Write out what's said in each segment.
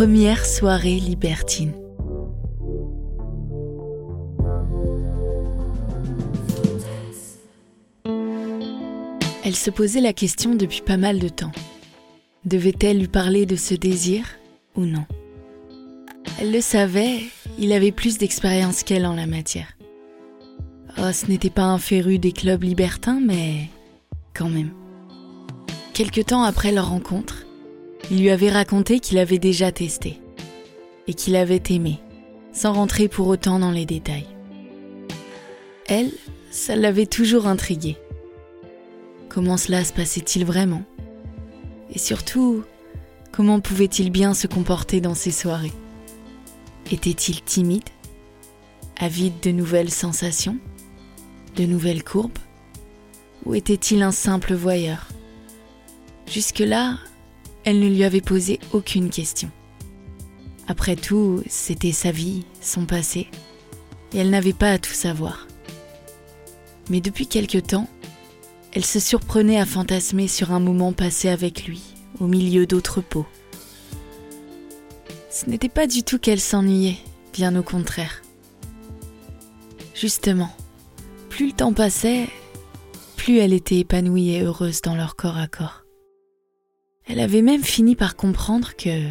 première soirée libertine. Elle se posait la question depuis pas mal de temps. Devait-elle lui parler de ce désir ou non? Elle le savait, il avait plus d'expérience qu'elle en la matière. Oh, ce n'était pas un féru des clubs libertins, mais quand même. Quelque temps après leur rencontre, il lui avait raconté qu'il avait déjà testé et qu'il avait aimé, sans rentrer pour autant dans les détails. Elle, ça l'avait toujours intriguée. Comment cela se passait-il vraiment? Et surtout, comment pouvait-il bien se comporter dans ces soirées? Était-il timide Avide de nouvelles sensations De nouvelles courbes? Ou était-il un simple voyeur? Jusque-là, elle ne lui avait posé aucune question. Après tout, c'était sa vie, son passé, et elle n'avait pas à tout savoir. Mais depuis quelque temps, elle se surprenait à fantasmer sur un moment passé avec lui, au milieu d'autres peaux. Ce n'était pas du tout qu'elle s'ennuyait, bien au contraire. Justement, plus le temps passait, plus elle était épanouie et heureuse dans leur corps à corps. Elle avait même fini par comprendre que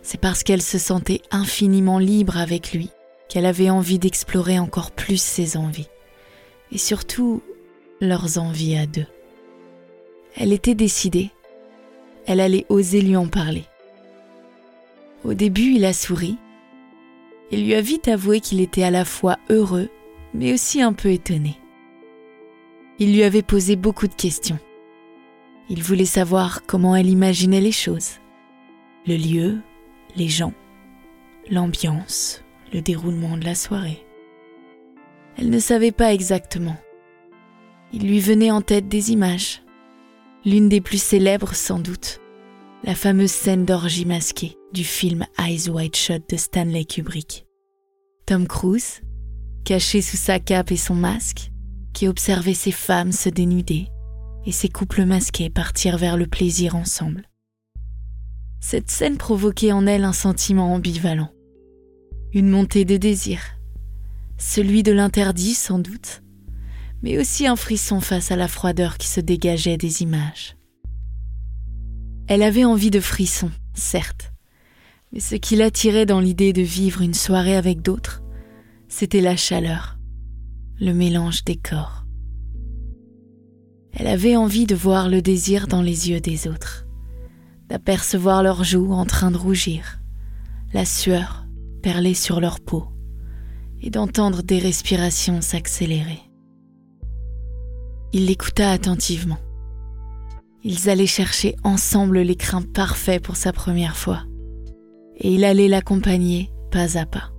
c'est parce qu'elle se sentait infiniment libre avec lui qu'elle avait envie d'explorer encore plus ses envies, et surtout leurs envies à deux. Elle était décidée, elle allait oser lui en parler. Au début, il a souri et lui a vite avoué qu'il était à la fois heureux, mais aussi un peu étonné. Il lui avait posé beaucoup de questions. Il voulait savoir comment elle imaginait les choses. Le lieu, les gens, l'ambiance, le déroulement de la soirée. Elle ne savait pas exactement. Il lui venait en tête des images. L'une des plus célèbres sans doute, la fameuse scène d'orgie masquée du film Eyes Wide Shut de Stanley Kubrick. Tom Cruise, caché sous sa cape et son masque, qui observait ces femmes se dénuder, et ces couples masqués partir vers le plaisir ensemble. Cette scène provoquait en elle un sentiment ambivalent, une montée de désir, celui de l'interdit sans doute, mais aussi un frisson face à la froideur qui se dégageait des images. Elle avait envie de frisson, certes, mais ce qui l'attirait dans l'idée de vivre une soirée avec d'autres, c'était la chaleur, le mélange des corps. Elle avait envie de voir le désir dans les yeux des autres, d'apercevoir leurs joues en train de rougir, la sueur perler sur leur peau, et d'entendre des respirations s'accélérer. Il l'écouta attentivement. Ils allaient chercher ensemble l'écrin parfait pour sa première fois, et il allait l'accompagner pas à pas.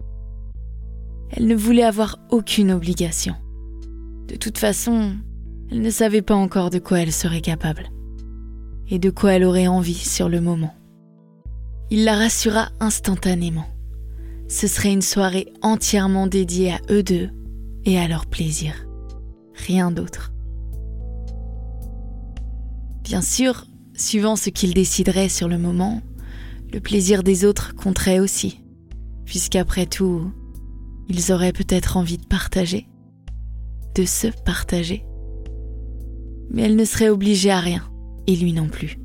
Elle ne voulait avoir aucune obligation. De toute façon, elle ne savait pas encore de quoi elle serait capable et de quoi elle aurait envie sur le moment. Il la rassura instantanément. Ce serait une soirée entièrement dédiée à eux deux et à leur plaisir. Rien d'autre. Bien sûr, suivant ce qu'ils décideraient sur le moment, le plaisir des autres compterait aussi, puisqu'après tout, ils auraient peut-être envie de partager, de se partager mais elle ne serait obligée à rien, et lui non plus.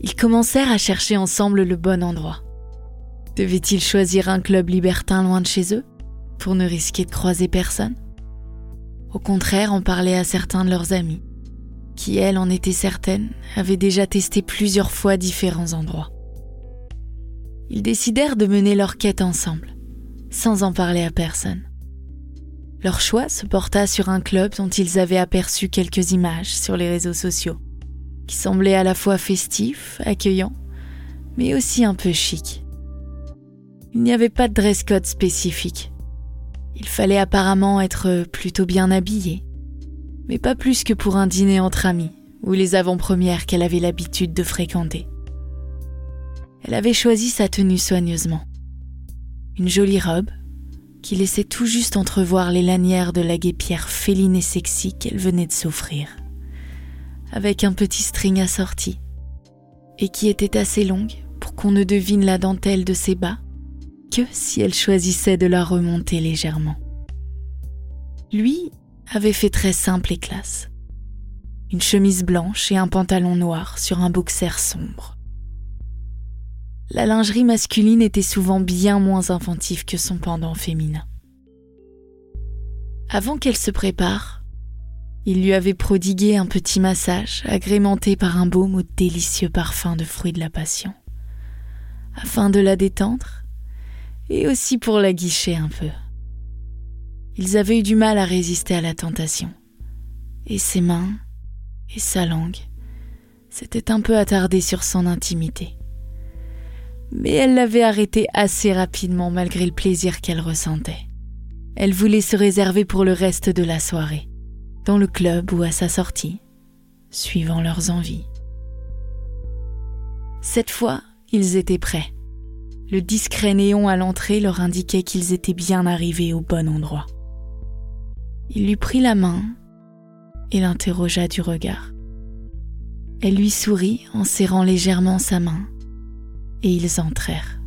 Ils commencèrent à chercher ensemble le bon endroit. Devaient-ils choisir un club libertin loin de chez eux, pour ne risquer de croiser personne? Au contraire, en parler à certains de leurs amis, qui, elles, en étaient certaines, avaient déjà testé plusieurs fois différents endroits. Ils décidèrent de mener leur quête ensemble, sans en parler à personne. Leur choix se porta sur un club dont ils avaient aperçu quelques images sur les réseaux sociaux, qui semblait à la fois festif, accueillant, mais aussi un peu chic. Il n'y avait pas de dress code spécifique. Il fallait apparemment être plutôt bien habillé, mais pas plus que pour un dîner entre amis ou les avant-premières qu'elle avait l'habitude de fréquenter. Elle avait choisi sa tenue soigneusement. Une jolie robe, qui laissait tout juste entrevoir les lanières de la guépière féline et sexy qu'elle venait de s'offrir, avec un petit string assorti, et qui était assez longue pour qu'on ne devine la dentelle de ses bas que si elle choisissait de la remonter légèrement. Lui avait fait très simple et classe. Une chemise blanche et un pantalon noir sur un boxer sombre. La lingerie masculine était souvent bien moins inventive que son pendant féminin. Avant qu'elle se prépare, il lui avait prodigué un petit massage agrémenté par un baume au délicieux parfum de fruits de la passion, afin de la détendre et aussi pour la guicher un peu. Ils avaient eu du mal à résister à la tentation, et ses mains et sa langue s'étaient un peu attardées sur son intimité mais elle l'avait arrêté assez rapidement malgré le plaisir qu'elle ressentait. Elle voulait se réserver pour le reste de la soirée, dans le club ou à sa sortie, suivant leurs envies. Cette fois, ils étaient prêts. Le discret néon à l'entrée leur indiquait qu'ils étaient bien arrivés au bon endroit. Il lui prit la main et l'interrogea du regard. Elle lui sourit en serrant légèrement sa main et ils entrèrent.